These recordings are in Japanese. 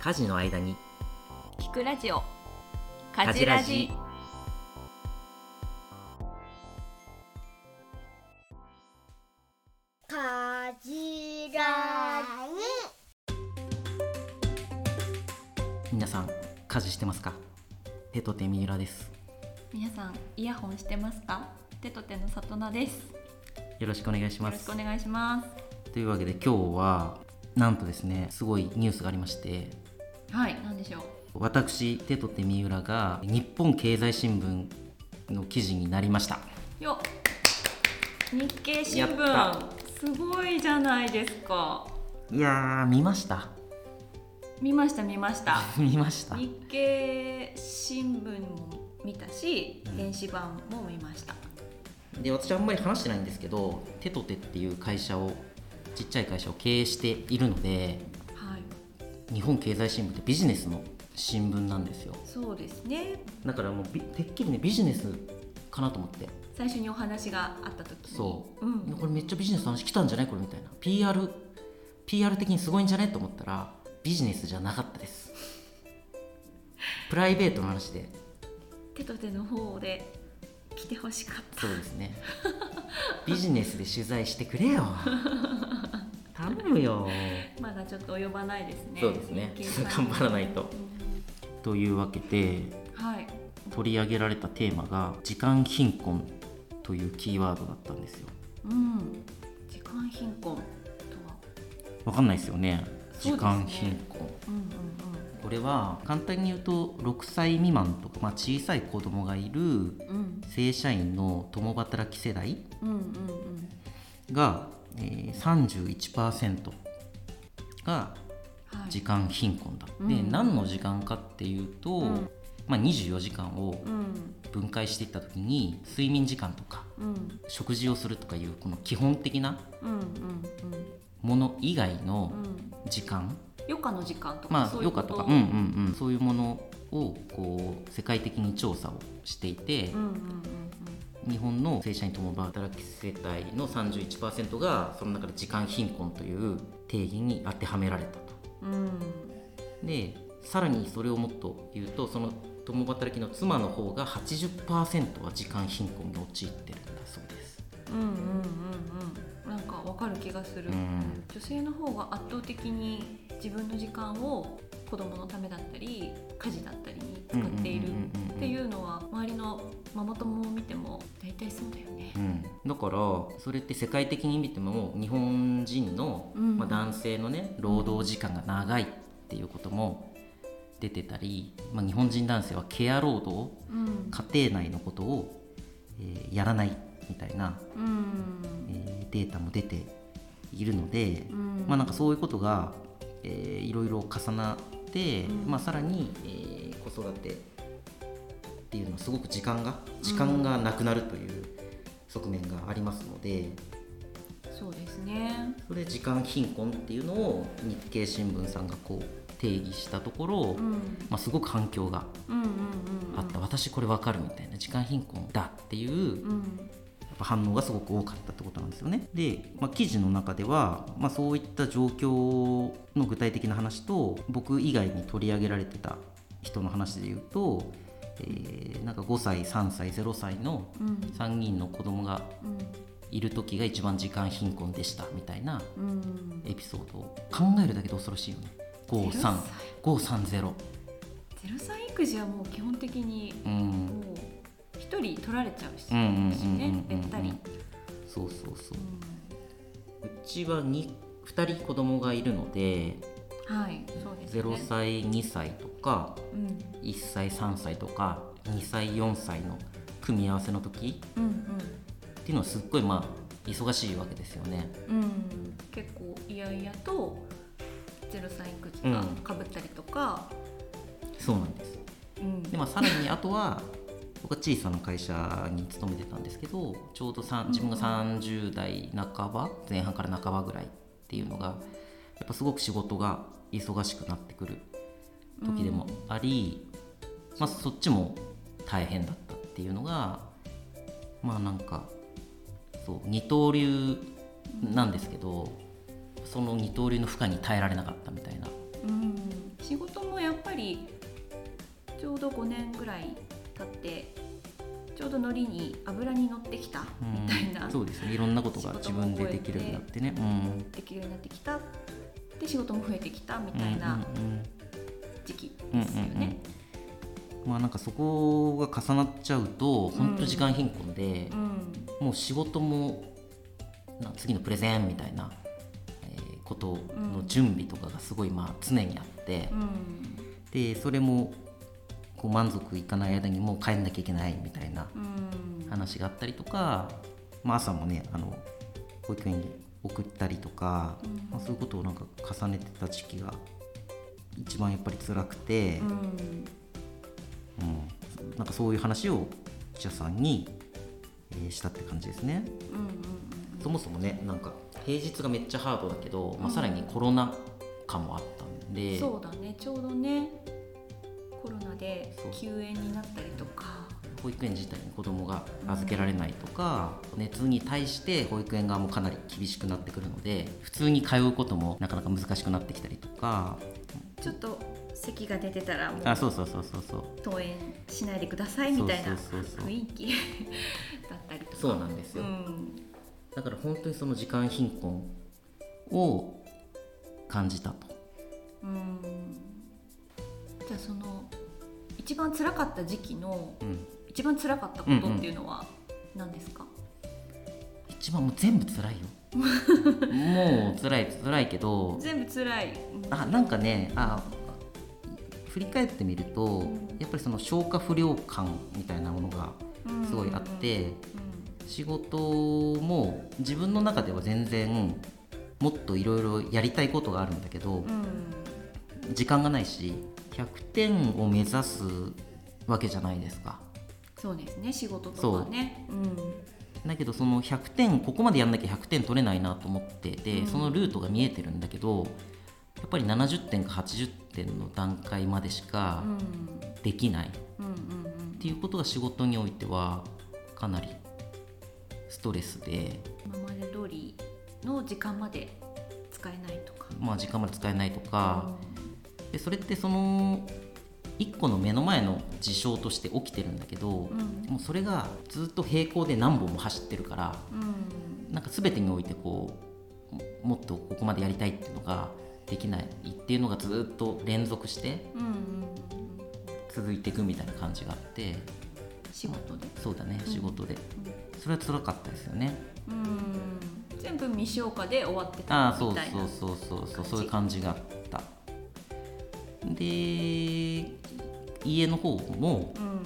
家事の間に。聞くラジオ。家事ラジ。かじら皆さん家事してますか？手と手三浦です。皆さんイヤホンしてますか？手と手の里奈ですよろしくお願いしよます。ろしくお願いします。というわけで今日はなんとですねすごいニュースがありまして。はい何でしょう。私手と手三浦が日本経済新聞の記事になりました。よっ。日経新や聞っすごいじゃないですか。いやー見ました。見ました見ました。見ました。日経新聞も見たしうん。電子版も見ましたで私あんまり話してないんですけど手と手っていう会社をちっちゃい会社を経営しているのではい。日本経済新聞ってビジネスの新聞なんですよ。そうですね。だからもうびてっきりねビジネスかなと思って。最初にお話があった時に。そう、うん。これめっちゃビジネスの話来たんじゃない？これみたいな。PR, PR 的にすごいんじゃね？と思ったらビジネスじゃなかったです。プライベートの話で。手と手の方で来てほしかった。そうですね。ビジネスで取材してくれよ。頼むよ。まだちょっと及ばないですね。そうですね。頑張らないと。というわけではい。取り上げられたテーマが時間貧困というキーワードだったんですよ。うん。時間貧困とは？わかんないですよね時間貧困うんうんこれは簡単に言うと6歳未満とか、まあ、小さい子供がいる正社員の共働き世代うんうんうんが、えー、31%がはい時間貧困だ、うん。で何の時間かっていうと、うん。まあ、24時間をうん。分解していった時に睡眠時間とかうん。食事をするとかいうこの基本的なもの以外のうん。うん時間、余暇の時間とか？まあ余暇とか。うんうんうん。そういうものをこう世界的に調査をしていて、うんうん日本の正社員共働き世帯の31%がその中で時間貧困という定義に当てはめられたと。うん。うんでさらにそれをもっと言うとその共働きの妻の方が80%は時間貧困に陥ってるんだそうです。うんうんうんうんなんかわかる気がする、うん。女性の方が圧倒的に自分の時間を子供のためだったり家事だったりに使っているっていうのは周りのママ友を見ても大体そうだよね。う。ん、だからそれって世界的に見ても日本人の、うん。まあ、男性のね労働時間が長いっていうことも出てたり、まあ、日本人男性はケア労働うん。家庭内のことを、えーやらないみたいな、うん。えーデータも出ているので、うん。まあなんかそういうことが、えーいろいろ重なって、うん。まあ、さらに、えー子育てっていうのはすごく時間が時間がなくなるという側面がありますので、そうですね。それ時間貧困っていうのを日経新聞さんがこう定義したところ、うん。まあ、すごく反響があった、私これ分かるみたいな。時間貧困だっていうぱ反応がすごく多かったってことなんですよね。で、まあ、記事の中では、まあ、そういった状況の具体的な話と僕以外に取り上げられてた人の話で言うと、えーなんか5歳3歳0歳のうん。3人の子供がうん。いる時が一番時間貧困でしたみたいなうん。エピソードを考えるだけで恐ろしいよね。0歳。53530ゼロ。歳育児はもう基本的にうん一人取られちゃうしねべったり。そうそうそう。うちは 2, 2人子供がいるのではいそうですね。0歳2歳とかうん。1歳3歳とか2歳4歳の組み合わせの時うんっていうのはすっごいまあ忙しいわけですよね。うん。うん結構いやいやとゼロ歳育児がかぶったりとか。そうなんです。うん。で、まあ、さらにあとは僕は小さな会社に勤めてたんですけどちょうど自分が30代半ば前半から半ばぐらいっていうのがやっぱすごく仕事が忙しくなってくる時でもあり、まあ、そっちも大変だったっていうのがまあなんかそう二刀流なんですけどその二刀流の負荷に耐えられなかったみたいな。うん。仕事もやっぱりちょうど5年ぐらい経ってちょうどノリに油に乗ってきたみたいな、うんそうですね。いろんなことが自分でできるようになってね。うん。できるようになってきた。で仕事も増えてきたみたいな時期うんですよね。まあなんかそこが重なっちゃうと本当時間貧困でう、ん。もう仕事もな次のプレゼンみたいな、えーことの準備とかがすごいまあ常にあって、うん。でそれもこう満足いかない間にもう帰んなきゃいけないみたいなうん。話があったりとか、まあ、朝もねあの保育園に送ったりとか、まあ、そういうことをなんか重ねてた時期が一番やっぱり辛くて、うん。うん。なんかそういう話を記者さんに、えーしたって感じですね。うんそもそもねなんか平日がめっちゃハードだけど、まあ、さらにコロナ禍もあったんで、そうだね。ちょうどねで休園になったりとか。保育園自体に子供が預けられないとか、熱に対して保育園側もかなり厳しくなってくるので普通に通うこともなかなか難しくなってきたりとか。ちょっと咳が出てたらもうあそうそうそうそうそう。登園しないでくださいみたいな雰囲気 だったりとか。そうなんですよ、うん。だから本当にその時間貧困を感じたと。うん。じゃあその一番辛かった時期のうん。一番辛かったことっていうのは何ですか、一番もう全部辛いよ。もう辛い辛いけど。全部辛い、うんあなんかねあ振り返ってみると、ん。やっぱりその消化不良感みたいなものがうん。すごいあって、う仕事も自分の中では全然もっといろいろやりたいことがあるんだけど、んうん。時間がないし100点を目指すわけじゃないですか。そうですね仕事とかね。う。ん。だけどその100点ここまでやんなきゃ100点取れないなと思ってて、うん。そのルートが見えてるんだけどやっぱり70点か80点の段階までしかうん。できない。っうんうん。ていうことが仕事においてはかなりストレスで、今まで通りの時間まで使えないとか、まあ、時間まで使えないとか、でそれってその一個の目の前の事象として起きてるんだけど、うん。もうそれがずっと平行で何本も走ってるからうん。なんか全てにおいてこうもっとここまでやりたいっていうのができないっていうのがずっと連続してうんうんうん。続いていくみたいな感じがあって仕事で？そうだね仕事で、それは辛かったですよね。うん。全部未消化で終わってあたあそうみたいなそうそうそうそう感じ。そういう感じがあったで家の方もうん。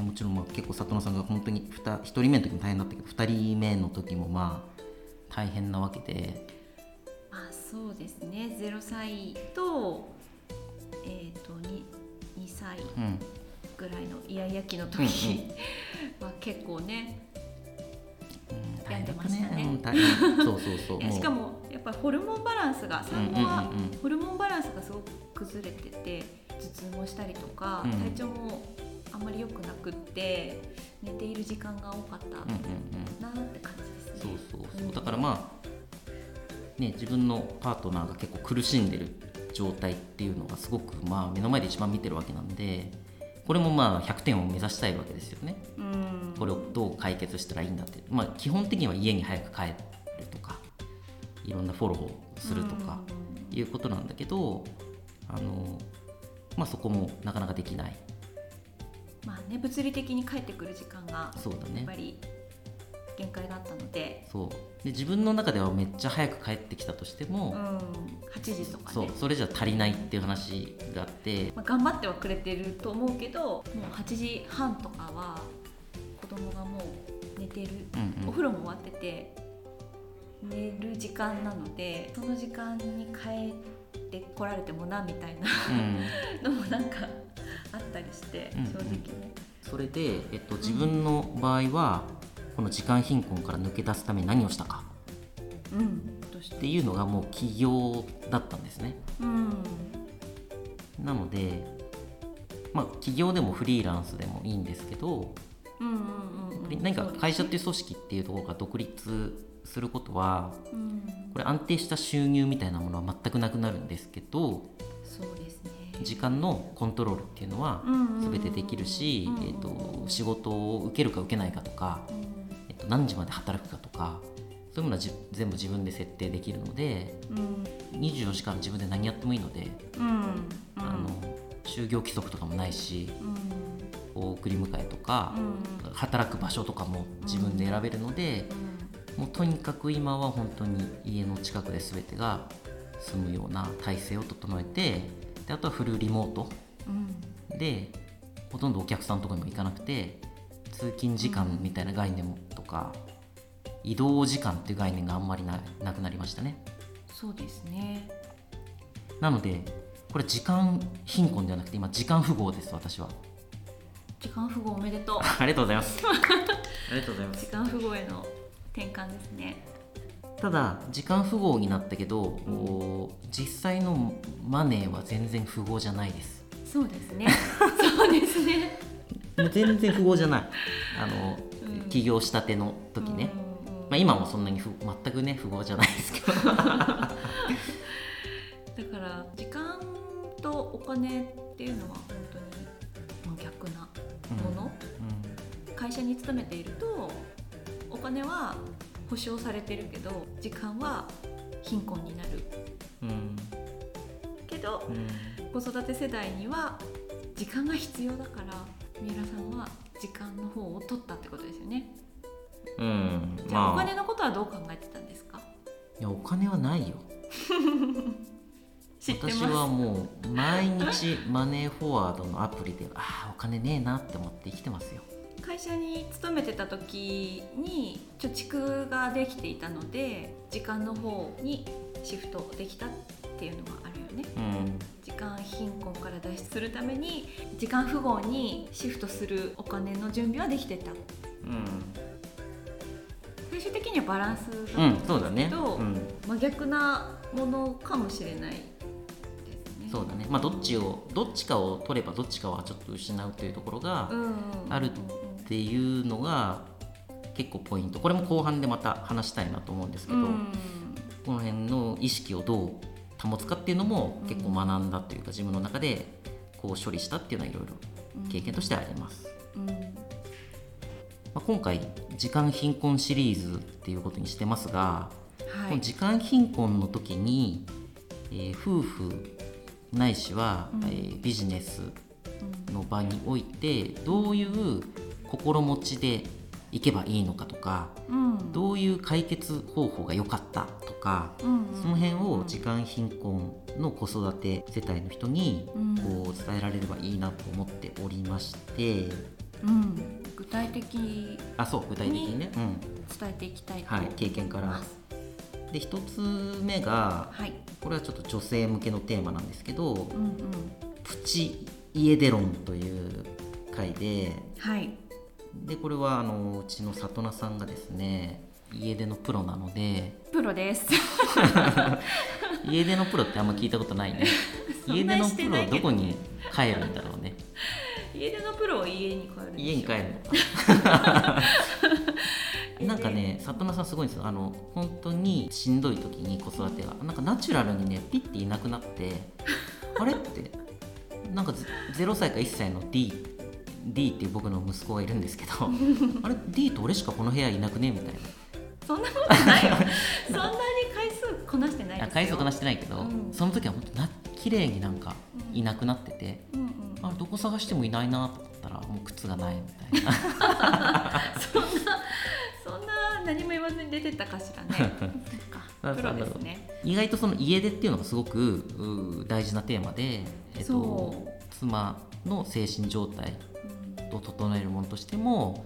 もちろんまあ結構里野さんが本当に 1, 1人目の時も大変だったけど2人目の時もまあ大変なわけで。まあそうですね。0歳とえっ、と 2, 2歳うん。ぐらいのイヤイヤ期の時、うん は結構ねうん病んでましたね。そうそうそう。しかもやっぱりホルモンバランスが産後はホルモれてて頭痛もしたりとか、うん。体調もあんまり良くなくって寝ている時間が多かったなって感じですね。そうそうそう。だからまあね自分のパートナーが結構苦しんでる状態っていうのがすごくまあ目の前で一番見てるわけなんでこれもまあ100点を目指したいわけですよね。うん。これをどう解決したらいいんだって。まあ基本的には家に早く帰るとかいろんなフォローをするとかいうことなんだけどあのまあそこもなかなかできない。まあね物理的に帰ってくる時間がそうだね。やっぱり限界があったので、そう。で自分の中ではめっちゃ早く帰ってきたとしても、うん、8時とかそうねそれじゃ足りないっていう話があって。まあ、頑張ってはくれてると思うけどもう8時半とかは子供がもう寝てる、うんうん。お風呂も終わってて寝る時間なのでその時間に帰ってこられてもなみたいな。うん。のもなんかあったりしてうん正直ね。それで、えっと、自分の場合はこの時間貧困から抜け出すために何をしたか。うん、って？ていうのがもう起業だったんですね。うん。なのでまあ起業でもフリーランスでもいいんですけどうんうんうんうん。何か会社っていう組織っていうところが独立することはうん。これ安定した収入みたいなものは全くなくなるんですけどそうですね。時間のコントロールっていうのは全てできるし、えー、と仕事を受けるか受けないかとか、えー、と何時まで働くかとかそういうものはじ全部自分で設定できるのでうん。24時間自分で何やってもいいので、うん。うん。あの就業規則とかもないしうん。送り迎えとかう、ん。働く場所とかも自分で選べるので、もうとにかく今は本当に家の近くで全てが済むような体制を整えてであとはフルリモート。うん。でほとんどお客さんのところにも行かなくて通勤時間みたいな概念とか、移動時間っていう概念があんまりななくなりましたね。そうですね。なのでこれ時間貧困ではなくて今時間富豪です私は。時間富豪おめでとう。ありがとうございます。ありがとうございます。時間富豪への転換ですね。ただ時間富豪になったけど、お実際のマネーは全然富豪じゃないです。そうですね。そうですね。全然富豪じゃない。あの、うん。起業したての時ね、うんうんまあ、今もそんなにふ全くね富豪じゃないですけど。だから時間とお金っていうのは本当に真逆なもの、会社に勤めているとお金は保証されてるけど時間は貧困になる。うん。うんけどうん子育て世代には時間が必要だから三浦さんは時間の方を取ったってことですよね。うん。じゃあおまあ。金のことはどう考えてたんですか？いやお金はないよ。私はもう毎日マネーフォワードのアプリでああお金ねえなって思って生きてますよ会社に勤めてた時に貯蓄ができていたので時間の方にシフトできたっていうのがあるよね。うん。時間貧困から脱出するために時間富豪にシフトするお金の準備はできてた。うん。最終的にはバランスだうん、とそうだね、思うんですけど、うん、真逆なものかもしれないですね。そうだね。まあどっちをどっちかを取ればどっちかはちょっと失うというところがあるっていうのが結構ポイント。これも後半でまた話したいなと思うんですけど、うん。この辺の意識をどう保つかっていうのも結構学んだというか自分の中でこう処理したっていうのはいろいろ経験としてあります、うん。まあ、今回時間貧困シリーズっていうことにしてますが、はい。この時間貧困の時に、えー夫婦ないしは、うん。えービジネスの場においてどういう心持ちでいけばいいのかとかうん。どういう解決方法が良かったとかうんその辺を時間貧困の子育て世帯の人にうん。こう伝えられればいいなと思っておりまして。うん。具体的に。あそう具体的にね、うん。伝えていきたいと。はい、経験から。で一つ目がはい。これはちょっと女性向けのテーマなんですけどうんうん。プチ家出論という回ではいでこれはあのうちの里奈さんがですね家出のプロなのでプロです。家出のプロってあんま聞いたことないね。家出のプしてないけど。ロどこに帰るんだろうね。家出のプロを家に帰る家に帰るのか。なんかね里奈さんすごいんですよ。あの本当にしんどい時に子育てがなんかナチュラルにねピッていなくなってあれってなんかゼ0歳か1歳の D, D っていう僕の息子がいるんですけど あれ D と俺しかこの部屋いなくねみたいな。そんなことないよ。そんなに回数こなしてないですよ。あ回数こなしてないけど、うん。その時は本当な綺麗になんかいなくなってて、うんうん。あどこ探してもいないなと思ったらもう靴がないみたいな。そんなそんな何も言わずに出てったかしらね。プロですね。意外とその家出っていうのがすごくう大事なテーマで、えっとそ、妻の精神状態を整えるものとしても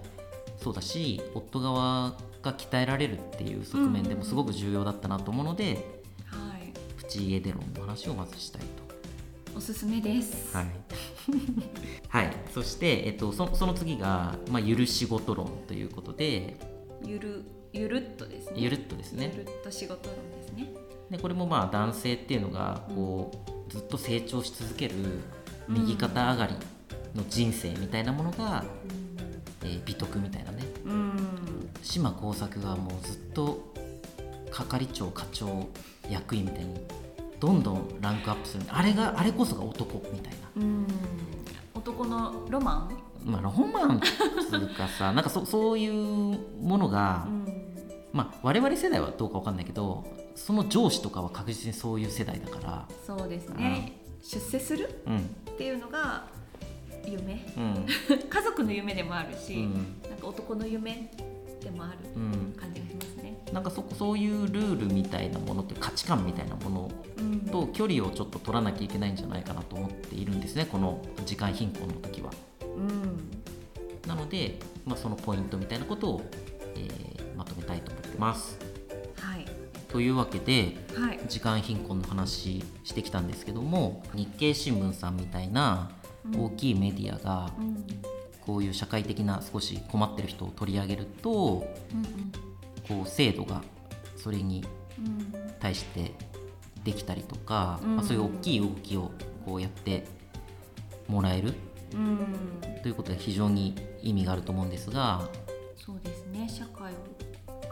そうだし夫側が鍛えられるっていう側面でもすごく重要だったなと思うので、はい。プチ家出論の話をまずしたいと。おすすめです。はい、はい、そして、えっと、そその次が、まあ、ゆる仕事論ということでゆるゆるっとですね。ゆるっとですね。ゆるっと仕事論ですね。でこれもまあ男性っていうのがこうずっと成長し続ける右肩上がりの人生みたいなものが、えー美徳みたいなね。うん。島耕作がもうずっと係長課長役員みたいにどんどんランクアップする。あれがあれこそが男みたいな。うん。男のロマン？まあロマンつうかさ なんかそそういうものが、うん。まあ我々世代はどうかわかんないけどその上司とかは確実にそういう世代だから。そうですね。出世するうんっていうのが夢？うん。家族の夢でもあるし、うん。なんか男の夢でもあるうん。感じがしますね。なんかそこそういうルールみたいなものって価値観みたいなものうん。と距離をちょっと取らなきゃいけないんじゃないかなと思っているんですねこの時間貧困の時は。うん。なので、まあ、そのポイントみたいなことを、えーまとめたいと思ってます。はい。というわけではい。時間貧困の話してきたんですけども日経新聞さんみたいな大きいメディアがうん。こういう社会的な少し困ってる人を取り上げるとこう制度がそれにうん。対してできたりとか、うん。まあ、そういう大きい動きをこうやってもらえるうん。ということで非常に意味があると思うんですが、そうですね。社会を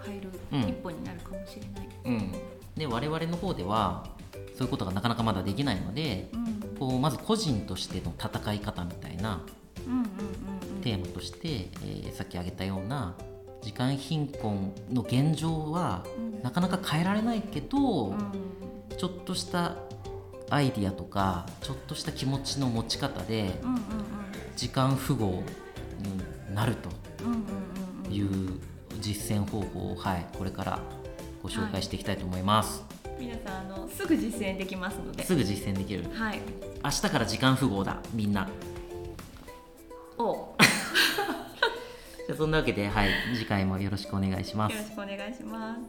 変えるうん。一歩になるかもしれない。うん、で我々の方ではそういうことがなかなかまだできないのでうんこうまず個人としての戦い方みたいなテーマとして、えーさっき挙げたような時間貧困の現状はうん。なかなか変えられないけど、うん。ちょっとしたアイディアとかちょっとした気持ちの持ち方で時間富豪になるという実践方法を、はい、これからご紹介していきたいと思います、皆さんあのすぐ実践できますので。すぐ実践できる。はい。明日から時間富豪だみんな。お。よ じゃあそんなわけで、はい、次回もよろしくお願いします。ろしくお願いします。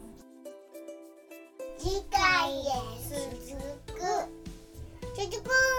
次回へ続く